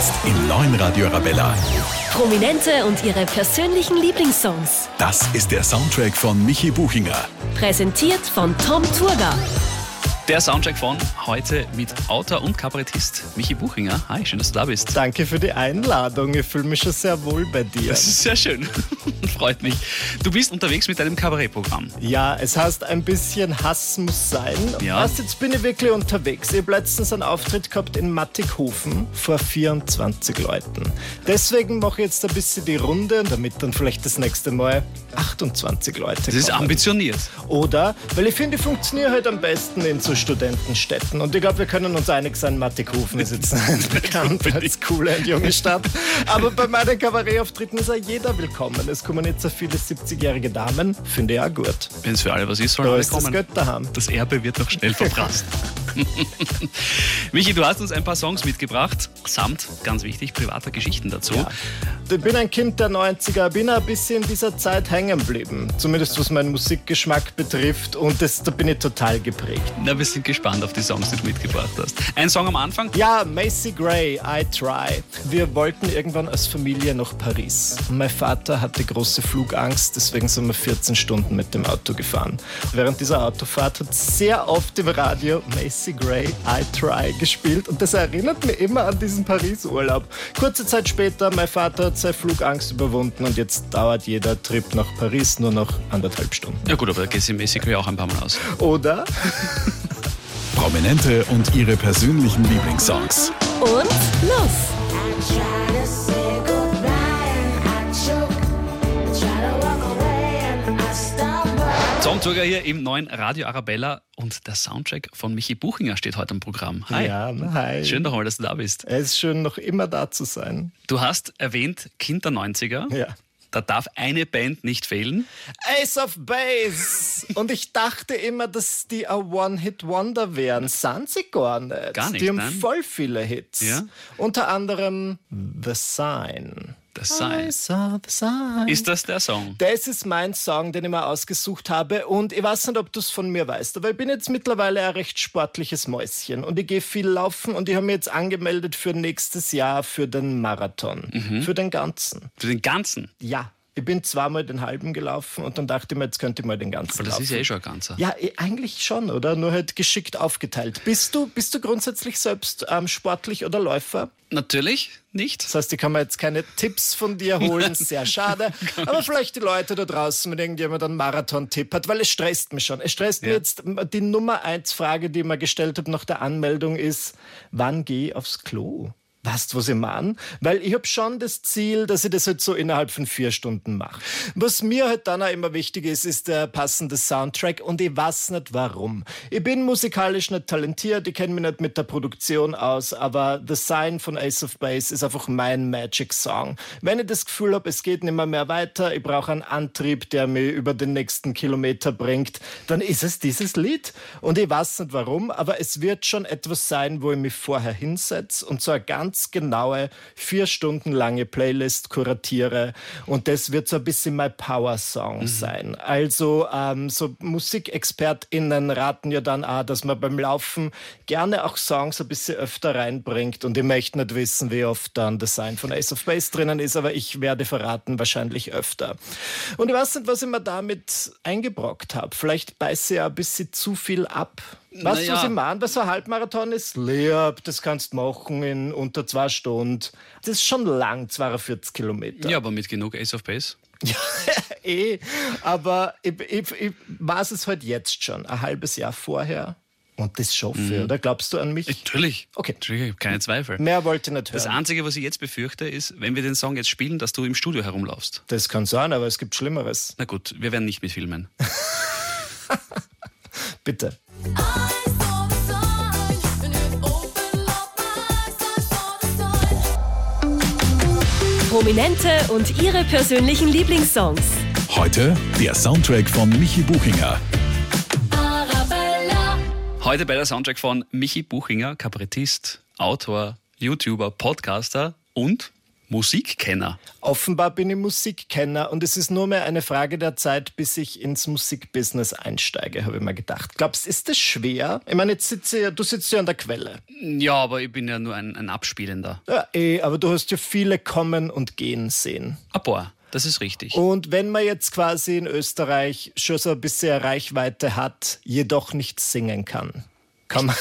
Jetzt im neuen Radio Arabella. Prominente und ihre persönlichen Lieblingssongs. Das ist der Soundtrack von Michi Buchinger. Präsentiert von Tom Turga. Der Soundtrack von heute mit Autor und Kabarettist Michi Buchinger. Hi, schön, dass du da bist. Danke für die Einladung. Ich fühle mich schon sehr wohl bei dir. Das ist sehr schön. Freut mich. Du bist unterwegs mit deinem Kabarettprogramm. Ja, es heißt ein bisschen Hass muss sein. Ja. Was, jetzt bin ich wirklich unterwegs. Ich habe letztens einen Auftritt gehabt in Mattighofen vor 24 Leuten. Deswegen mache ich jetzt ein bisschen die Runde, damit dann vielleicht das nächste Mal 28 Leute Das ist kommen. ambitioniert. Oder, weil ich finde, ich funktioniere halt am besten in so Studentenstädten. Und ich glaube, wir können uns einig sein, Mattighofen ist jetzt bekannt als coole und junge Stadt. Aber bei meinen Kabarettauftritten ist ja jeder willkommen. Es kommen jetzt so viele 70-jährige Damen, finde ich auch gut. Wenn es für alle was ist, sollen Da alle ist das kommen. Geld daheim. Das Erbe wird noch schnell verprasst. Michi, du hast uns ein paar Songs mitgebracht, samt, ganz wichtig, privater Geschichten dazu. Ja. Ich bin ein Kind der 90er, bin ein bisschen in dieser Zeit hängen geblieben. Zumindest was meinen Musikgeschmack betrifft. Und das, da bin ich total geprägt. Na, wir sind gespannt auf die Songs, die du mitgebracht hast. Ein Song am Anfang. Ja, Macy Gray, I Try. Wir wollten irgendwann als Familie nach Paris. Und mein Vater hatte große Flugangst, deswegen sind wir 14 Stunden mit dem Auto gefahren. Während dieser Autofahrt hat sehr oft im Radio Macy Gray, I Try gespielt und das erinnert mich immer an diesen Paris-Urlaub. Kurze Zeit später, mein Vater hat seine Flugangst überwunden und jetzt dauert jeder Trip nach Paris nur noch anderthalb Stunden. Ja gut, aber da geht sie mäßig auch ein paar Mal aus. Oder? Prominente und ihre persönlichen Lieblingssongs. Und los! Tom Turger hier im neuen Radio Arabella und der Soundtrack von Michi Buchinger steht heute im Programm. Hi. Ja, hi. Schön nochmal, dass du da bist. Es ist schön, noch immer da zu sein. Du hast erwähnt Kind der 90er. Ja. Da darf eine Band nicht fehlen. Ace of Base. Und ich dachte immer, dass die ein One-Hit-Wonder wären. Sind sie gar nicht. Gar nicht, Die haben nein. voll viele Hits. Ja. Unter anderem The Sign. Das sei. I saw the sign. Ist das der Song? Das ist mein Song, den ich mir ausgesucht habe. Und ich weiß nicht, ob du es von mir weißt, aber ich bin jetzt mittlerweile ein recht sportliches Mäuschen. Und ich gehe viel laufen und ich habe mich jetzt angemeldet für nächstes Jahr für den Marathon. Mhm. Für den ganzen. Für den ganzen. Ja. Ich bin zweimal den halben gelaufen und dann dachte ich mir, jetzt könnte ich mal den ganzen Aber das laufen. ist ja eh schon ein ganzer. Ja, eh, eigentlich schon, oder? Nur halt geschickt aufgeteilt. Bist du, bist du grundsätzlich selbst ähm, sportlich oder Läufer? Natürlich nicht. Das heißt, ich kann mir jetzt keine Tipps von dir holen, sehr schade. Aber vielleicht die Leute da draußen, wenn irgendjemand einen Marathon-Tipp hat, weil es stresst mich schon. Es stresst mich Ja. jetzt, die Nummer eins Frage, die ich mir gestellt habe nach der Anmeldung ist, wann gehe ich aufs Klo? Weißt du, was ich meine? Weil ich habe schon das Ziel, dass ich das halt so innerhalb von vier Stunden mache. Was mir halt dann auch immer wichtig ist, ist der passende Soundtrack und ich weiß nicht warum. Ich bin musikalisch nicht talentiert, ich kenne mich nicht mit der Produktion aus, aber The Sign von Ace of Base ist einfach mein Magic Song. Wenn ich das Gefühl habe, es geht nicht mehr, mehr weiter, ich brauche einen Antrieb, der mich über den nächsten Kilometer bringt, dann ist es dieses Lied. Und ich weiß nicht warum, aber es wird schon etwas sein, wo ich mich vorher hinsetze und so eine ganz genaue, vier Stunden lange Playlist kuratiere. Und das wird so ein bisschen mein Power-Song sein. Also ähm, so MusikexpertInnen raten ja dann auch, dass man beim Laufen gerne auch Songs ein bisschen öfter reinbringt. Und ich möchte nicht wissen, wie oft dann das Sign von Ace of Base drinnen ist, aber ich werde verraten, wahrscheinlich öfter. Und ich weiß nicht, was ich mir damit eingebrockt habe. Vielleicht beiße ich ja ein bisschen zu viel ab. Weißt du, Naja. was ich meine? Bei so einem Halbmarathon ist lieb, das kannst du machen in unter zwei Stunden. Das ist schon lang, 42 Kilometer. Ja, aber mit genug Ace of Base. eh. Aber ich, ich, ich weiß es halt jetzt schon, ein halbes Jahr vorher. Und das schaffe ich, oder? Glaubst du an mich? Natürlich. Okay. Natürlich, keine Zweifel. Mehr wollte ich nicht Das hören. Einzige, was ich jetzt befürchte, ist, wenn wir den Song jetzt spielen, dass du im Studio herumlaufst. Das kann sein, aber es gibt Schlimmeres. Na gut, wir werden nicht mitfilmen. Bitte. Prominente und ihre persönlichen Lieblingssongs. Heute der Soundtrack von Michi Buchinger. Arabella. Heute bei der Soundtrack von Michi Buchinger, Kabarettist, Autor, YouTuber, Podcaster und Musikkenner. Offenbar bin ich Musikkenner und es ist nur mehr eine Frage der Zeit, bis ich ins Musikbusiness einsteige, habe ich mir gedacht. Glaubst ist das schwer? Ich meine, jetzt sitze ja- du sitzt ja an der Quelle. Ja, aber ich bin ja nur ein, ein Abspielender. Ja, eh, aber du hast ja viele kommen und gehen sehen. Ein paar, das ist richtig. Und wenn man jetzt quasi in Österreich schon so ein bisschen Reichweite hat, jedoch nicht singen kann, kann man.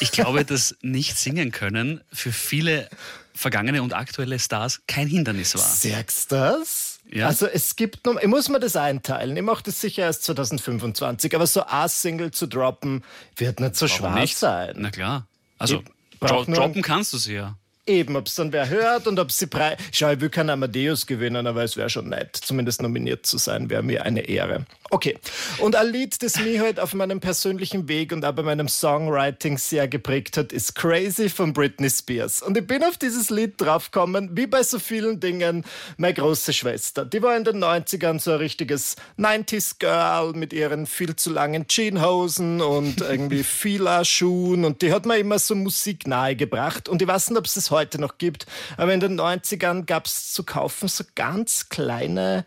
Ich glaube, dass nicht singen können für viele vergangene und aktuelle Stars kein Hindernis war. Sagst das? Ja. Also es gibt noch, ich muss mir das einteilen. Ich mache das sicher erst 2025, aber so ein Single zu droppen, wird nicht so Warum schwer nicht? sein. Na klar. Also, dro droppen kannst du sie ja. Eben, ob es dann wer hört und ob sie Preis. Schau, ich will keinen Amadeus gewinnen, aber es wäre schon nett. Zumindest nominiert zu sein, wäre mir eine Ehre. Okay. Und ein Lied, das mich halt auf meinem persönlichen Weg und auch bei meinem Songwriting sehr geprägt hat, ist Crazy von Britney Spears. Und ich bin auf dieses Lied draufgekommen, wie bei so vielen Dingen, meine große Schwester. Die war in den 90ern so ein richtiges 90s Girl mit ihren viel zu langen Jeanshosen und irgendwie Fila-Schuhen und die hat mir immer so Musik nahegebracht und ich weiß nicht, ob es das heute noch gibt, aber in den 90ern gab es zu kaufen so ganz kleine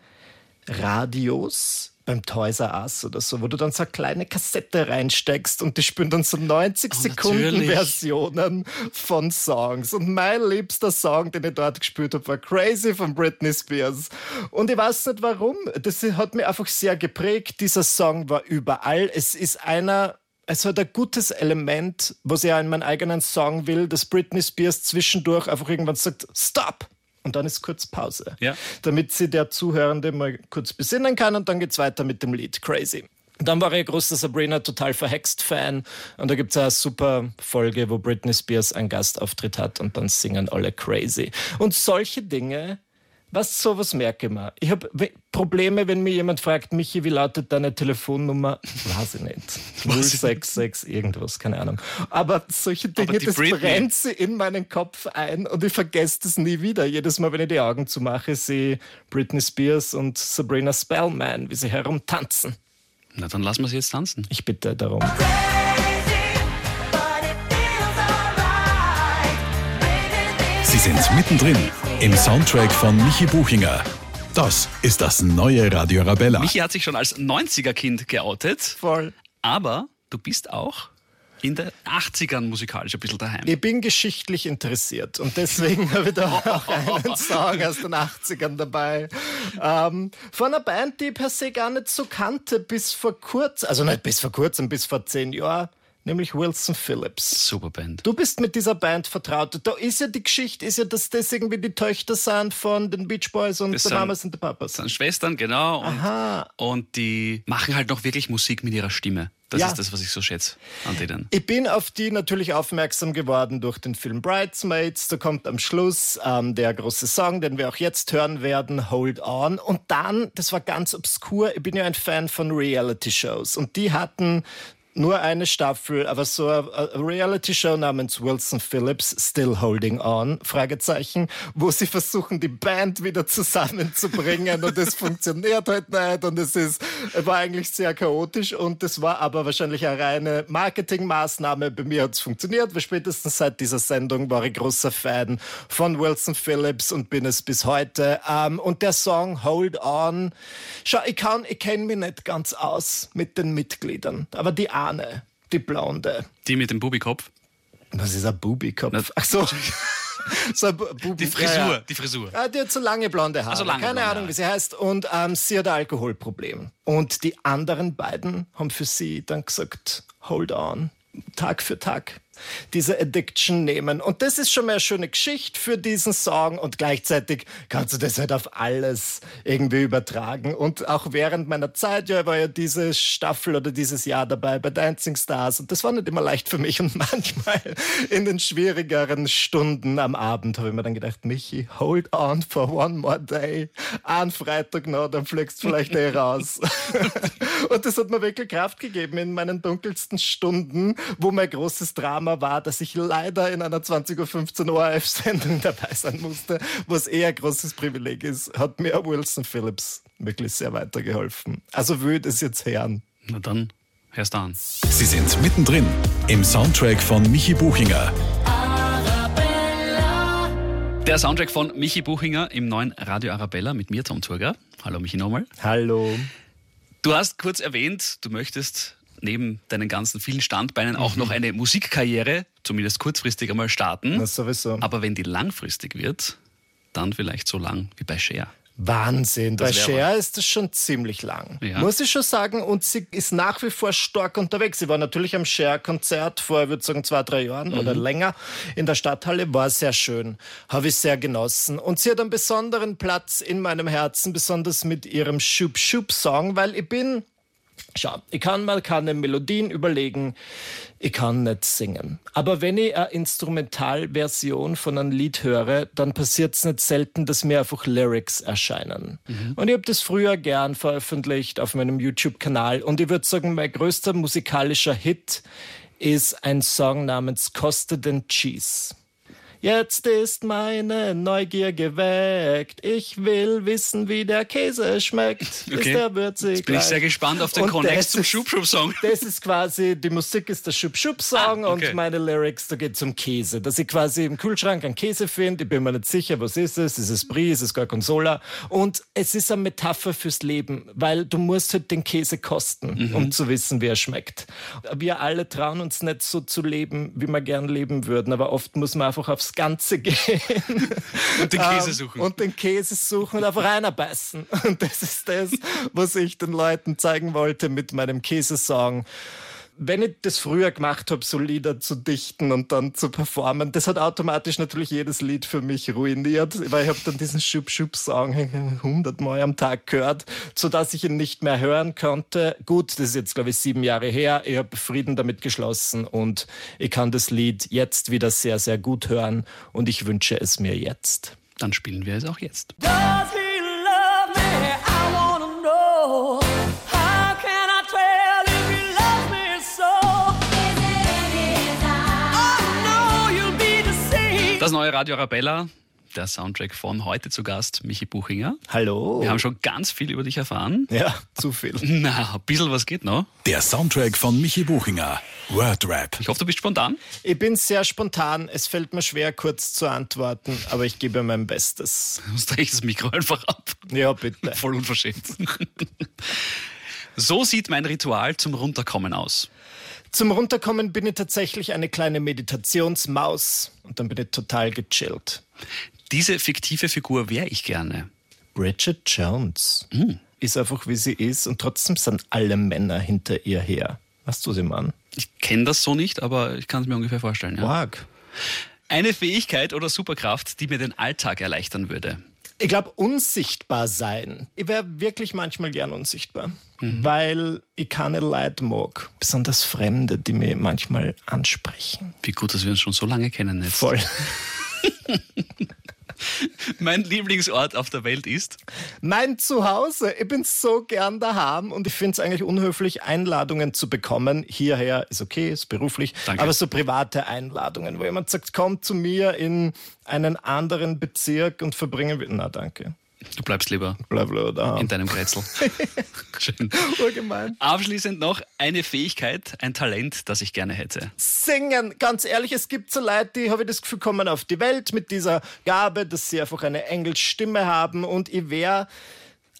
Radios beim Toys R Us oder so, wo du dann so eine kleine Kassette reinsteckst und die spielen dann so 90 Sekunden natürlich. Versionen von Songs. Und mein liebster Song, den ich dort gespielt habe, war Crazy von Britney Spears. Und ich weiß nicht warum. Das hat mich einfach sehr geprägt. Dieser Song war überall. Es ist einer es hat ein gutes Element, was ich auch in meinen eigenen Song will, dass Britney Spears zwischendurch einfach irgendwann sagt, Stop! Und dann ist kurz Pause. Ja. Damit sie der Zuhörende mal kurz besinnen kann und dann geht's weiter mit dem Lied Crazy. Dann war ich ein großer Sabrina total verhext Fan und da gibt's eine super Folge, wo Britney Spears einen Gastauftritt hat und dann singen alle Crazy. Und solche Dinge, was sowas merke ich mir. Ich habe Probleme, wenn mir jemand fragt, Michi, wie lautet deine Telefonnummer? Weiß ich nicht. 066 irgendwas, keine Ahnung. Aber solche Dinge, die das Britney- brennt sie in meinen Kopf ein und ich vergesse das nie wieder. Jedes Mal, wenn ich die Augen zumache, sehe ich Britney Spears und Sabrina Spellman, wie sie herumtanzen. Na, dann lassen wir sie jetzt tanzen. Ich bitte darum. Sind mittendrin im Soundtrack von Michi Buchinger. Das ist das neue Radio Arabella. Michi hat sich schon als 90er-Kind geoutet, Voll. aber du bist auch in den 80ern musikalisch ein bisschen daheim. Ich bin geschichtlich interessiert und deswegen habe ich da auch einen Song aus den 80ern dabei. Ähm, von einer Band, die ich per se gar nicht so kannte, bis vor kurzem, also nicht bis vor kurzem, bis vor zehn Jahren, nämlich Wilson Phillips. Super Band. Du bist mit dieser Band vertraut. Da ist ja die Geschichte, ist ja, dass das irgendwie die Töchter sind von den Beach Boys und Das The sind- Mamas und the Papas. Das sind Schwestern, genau. Und, Aha. und die machen halt noch wirklich Musik mit ihrer Stimme. Das Ja. ist das, was ich so schätze an denen. Ich bin auf die natürlich aufmerksam geworden durch den Film Bridesmaids. Da kommt am Schluss ähm, der große Song, den wir auch jetzt hören werden, Hold On. Und dann, das war ganz obskur, ich bin ja ein Fan von Reality-Shows. Und die hatten nur eine Staffel, aber so eine Reality-Show namens Wilson Phillips, Still Holding On, Fragezeichen, wo sie versuchen, die Band wieder zusammenzubringen und es funktioniert halt nicht und es ist, war eigentlich sehr chaotisch und das war aber wahrscheinlich eine reine Marketingmaßnahme. Bei mir hat es funktioniert, weil spätestens seit dieser Sendung war ich großer Fan von Wilson Phillips und bin es bis heute. Ähm, und der Song Hold On, schau, ich kann, ich kenne mich nicht ganz aus mit den Mitgliedern, aber die Ahne, die Blonde, Die mit dem Bubikopf. was ist ein Bubikopf? Ach so. so Die Frisur, Ja, ja. die Frisur. Ah, die hat so lange blonde Haare. so lange Keine blonde Ahnung, Haare. wie sie heißt. Und ähm, sie hat ein Alkoholproblem. Und die anderen beiden haben für sie dann gesagt, hold on, Tag für Tag diese Addiction nehmen. Und das ist schon mal eine schöne Geschichte für diesen Song und gleichzeitig kannst du das halt auf alles irgendwie übertragen. Und auch während meiner Zeit, ja, war ja diese Staffel oder dieses Jahr dabei bei Dancing Stars und das war nicht immer leicht für mich und manchmal in den schwierigeren Stunden am Abend habe ich mir dann gedacht, Michi, hold on for one more day. Ein Freitag noch, dann fliegst du vielleicht eh raus. und das hat mir wirklich Kraft gegeben in meinen dunkelsten Stunden, wo mein großes Drama war, dass ich leider in einer 20.15 Uhr ORF-Sendung dabei sein musste, was eher ein großes Privileg ist, hat mir Wilson Phillips wirklich sehr weitergeholfen. Also will ich das jetzt hören. Na dann, hörst du an. Sie sind mittendrin im Soundtrack von Michi Buchinger. Der Soundtrack von Michi Buchinger im neuen Radio Arabella mit mir, Tom Turger. Hallo Michi nochmal. Hallo. Du hast kurz erwähnt, du möchtest neben deinen ganzen vielen Standbeinen auch Mhm. noch eine Musikkarriere, zumindest kurzfristig einmal starten. Na, sowieso. Aber wenn die langfristig wird, dann vielleicht so lang wie bei Cher. Wahnsinn. Bei Das wär Cher ist das schon ziemlich lang. Ja. Muss ich schon sagen. Und sie ist nach wie vor stark unterwegs. Sie war natürlich am Cher-Konzert vor, ich würde sagen, zwei, drei Jahren oder länger in der Stadthalle. War sehr schön. Habe ich sehr genossen. Und sie hat einen besonderen Platz in meinem Herzen, besonders mit ihrem Schub-Schub-Song, weil ich bin Schau, ich kann mal keine Melodien überlegen, ich kann nicht singen. Aber wenn ich eine Instrumentalversion von einem Lied höre, dann passiert es nicht selten, dass mir einfach Lyrics erscheinen. Und ich habe das früher gern veröffentlicht auf meinem YouTube-Kanal. Und ich würde sagen, mein größter musikalischer Hit ist ein Song namens Costa den Cheese. Jetzt ist meine Neugier geweckt. Ich will wissen, wie der Käse schmeckt. Ist Okay. der würzig? Jetzt bin ich sehr gespannt auf den Und das zum ist- Schub-Schub-Song. Das ist quasi, die Musik ist der Schub-Schub-Song Ah, okay. und meine Lyrics, da geht es um Käse. Dass ich quasi im Kühlschrank einen Käse finde, ich bin mir nicht sicher, was ist es? Ist es Brie, ist es Gorgonzola? Und es ist eine Metapher fürs Leben, weil du musst halt den Käse kosten, Mhm. um zu wissen, wie er schmeckt. Wir alle trauen uns nicht so zu leben, wie wir gern leben würden, aber oft muss man einfach aufs Ganze gehen. Und den Käse Ähm, suchen. Und den Käse suchen und einfach reinbeißen. Und das ist das, was ich den Leuten zeigen wollte mit meinem Käsesong. Wenn ich das früher gemacht habe, so Lieder zu dichten und dann zu performen, das hat automatisch natürlich jedes Lied für mich ruiniert, weil ich habe dann diesen Schub-Schub-Song hundertmal am Tag gehört, sodass ich ihn nicht mehr hören konnte. Gut, das ist jetzt, glaube ich, sieben Jahre her. Ich habe Frieden damit geschlossen und ich kann das Lied jetzt wieder sehr, sehr gut hören und ich wünsche es mir jetzt. Dann spielen wir es auch jetzt. Does Das neue Radio Arabella, der Soundtrack von heute zu Gast, Michi Buchinger. Hallo. Wir haben schon ganz viel über dich erfahren. ja, zu viel. Na, ein bisschen was geht noch. Der Soundtrack von Michi Buchinger. Wordrap. Ich hoffe, du bist spontan. Ich bin sehr spontan. Es fällt mir schwer, kurz zu antworten, aber ich gebe mein Bestes. Sonst drehe ich das Mikro einfach ab. Ja, bitte. Voll unverschämt. So sieht mein Ritual zum Runterkommen aus. Zum Runterkommen bin ich tatsächlich eine kleine Meditationsmaus und dann bin ich total gechillt. Diese fiktive Figur wäre ich gerne. Bridget Jones ist einfach wie sie ist und trotzdem sind alle Männer hinter ihr her. Weißt du, sie Mann? Ich kenne das so nicht, aber ich kann es mir ungefähr vorstellen. Ja. Quark. Eine Fähigkeit oder Superkraft, die mir den Alltag erleichtern würde. Ich glaube, unsichtbar sein. Ich wäre wirklich manchmal gern unsichtbar, weil ich keine Leute mag. Besonders Fremde, die mich manchmal ansprechen. Wie gut, dass wir uns schon so lange kennen jetzt. Voll. Mein Lieblingsort auf der Welt ist. Mein Zuhause. Ich bin so gern daheim und ich finde es eigentlich unhöflich, Einladungen zu bekommen. Hierher ist okay, ist beruflich, Danke. aber so private Einladungen, wo jemand sagt, komm zu mir in einen anderen Bezirk und verbringen wir. Na, danke. Du bleibst lieber Bla bla da. in deinem Kretzel. Schön. Urgemein. Abschließend noch eine Fähigkeit, ein Talent, das ich gerne hätte. Singen, ganz ehrlich, es gibt so Leute, die, habe ich das Gefühl, kommen auf die Welt mit dieser Gabe, dass sie einfach eine Engelsstimme haben und ich wäre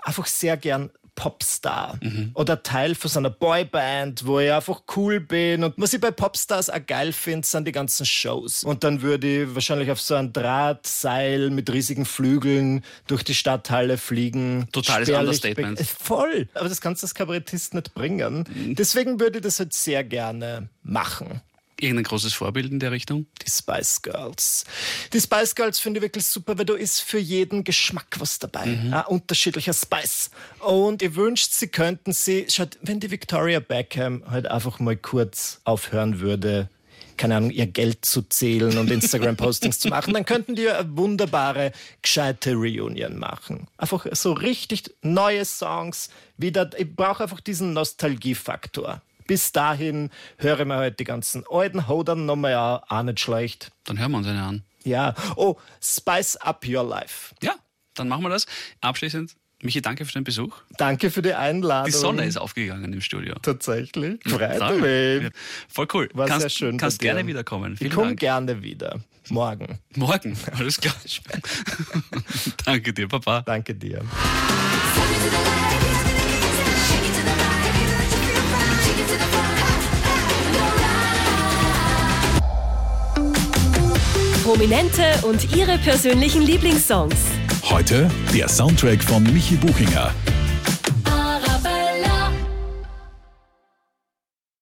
einfach sehr gern Popstar oder Teil von so einer Boyband, wo ich einfach cool bin. Und was ich bei Popstars auch geil finde, sind die ganzen Shows. Und dann würde ich wahrscheinlich auf so ein Drahtseil mit riesigen Flügeln durch die Stadthalle fliegen. Totales Understatement. Voll. Aber das kannst du als Kabarettist nicht bringen. Deswegen würde ich das halt sehr gerne machen. Irgendein großes Vorbild in der Richtung? Die Spice Girls. Die Spice Girls finde ich wirklich super, weil da ist für jeden Geschmack was dabei. Mhm. Ein unterschiedlicher Spice. Und ihr wünscht, sie könnten sie, schaut, wenn die Victoria Beckham halt einfach mal kurz aufhören würde, keine Ahnung, ihr Geld zu zählen und Instagram-Postings zu machen, dann könnten die eine wunderbare, gescheite Reunion machen. Einfach so richtig neue Songs. Wieder, ich brauche einfach diesen Nostalgiefaktor. Bis dahin höre ich mir halt die ganzen alten Hodern nochmal an, auch nicht schlecht. Dann hören wir uns eine an. Ja, oh, Spice Up Your Life. Ja, dann machen wir das. Abschließend, Michi, danke für den Besuch. Danke für die Einladung. Die Sonne ist aufgegangen im Studio. Tatsächlich. Freut Toll. mich. Voll cool. War kannst sehr schön. kannst bei dir. gerne wiederkommen. Vielen Ich komme gerne wieder. Morgen. Morgen, alles klar. Danke dir, Papa. Danke dir. Prominente und ihre persönlichen Lieblingssongs. Heute der Soundtrack von Michi Buchinger.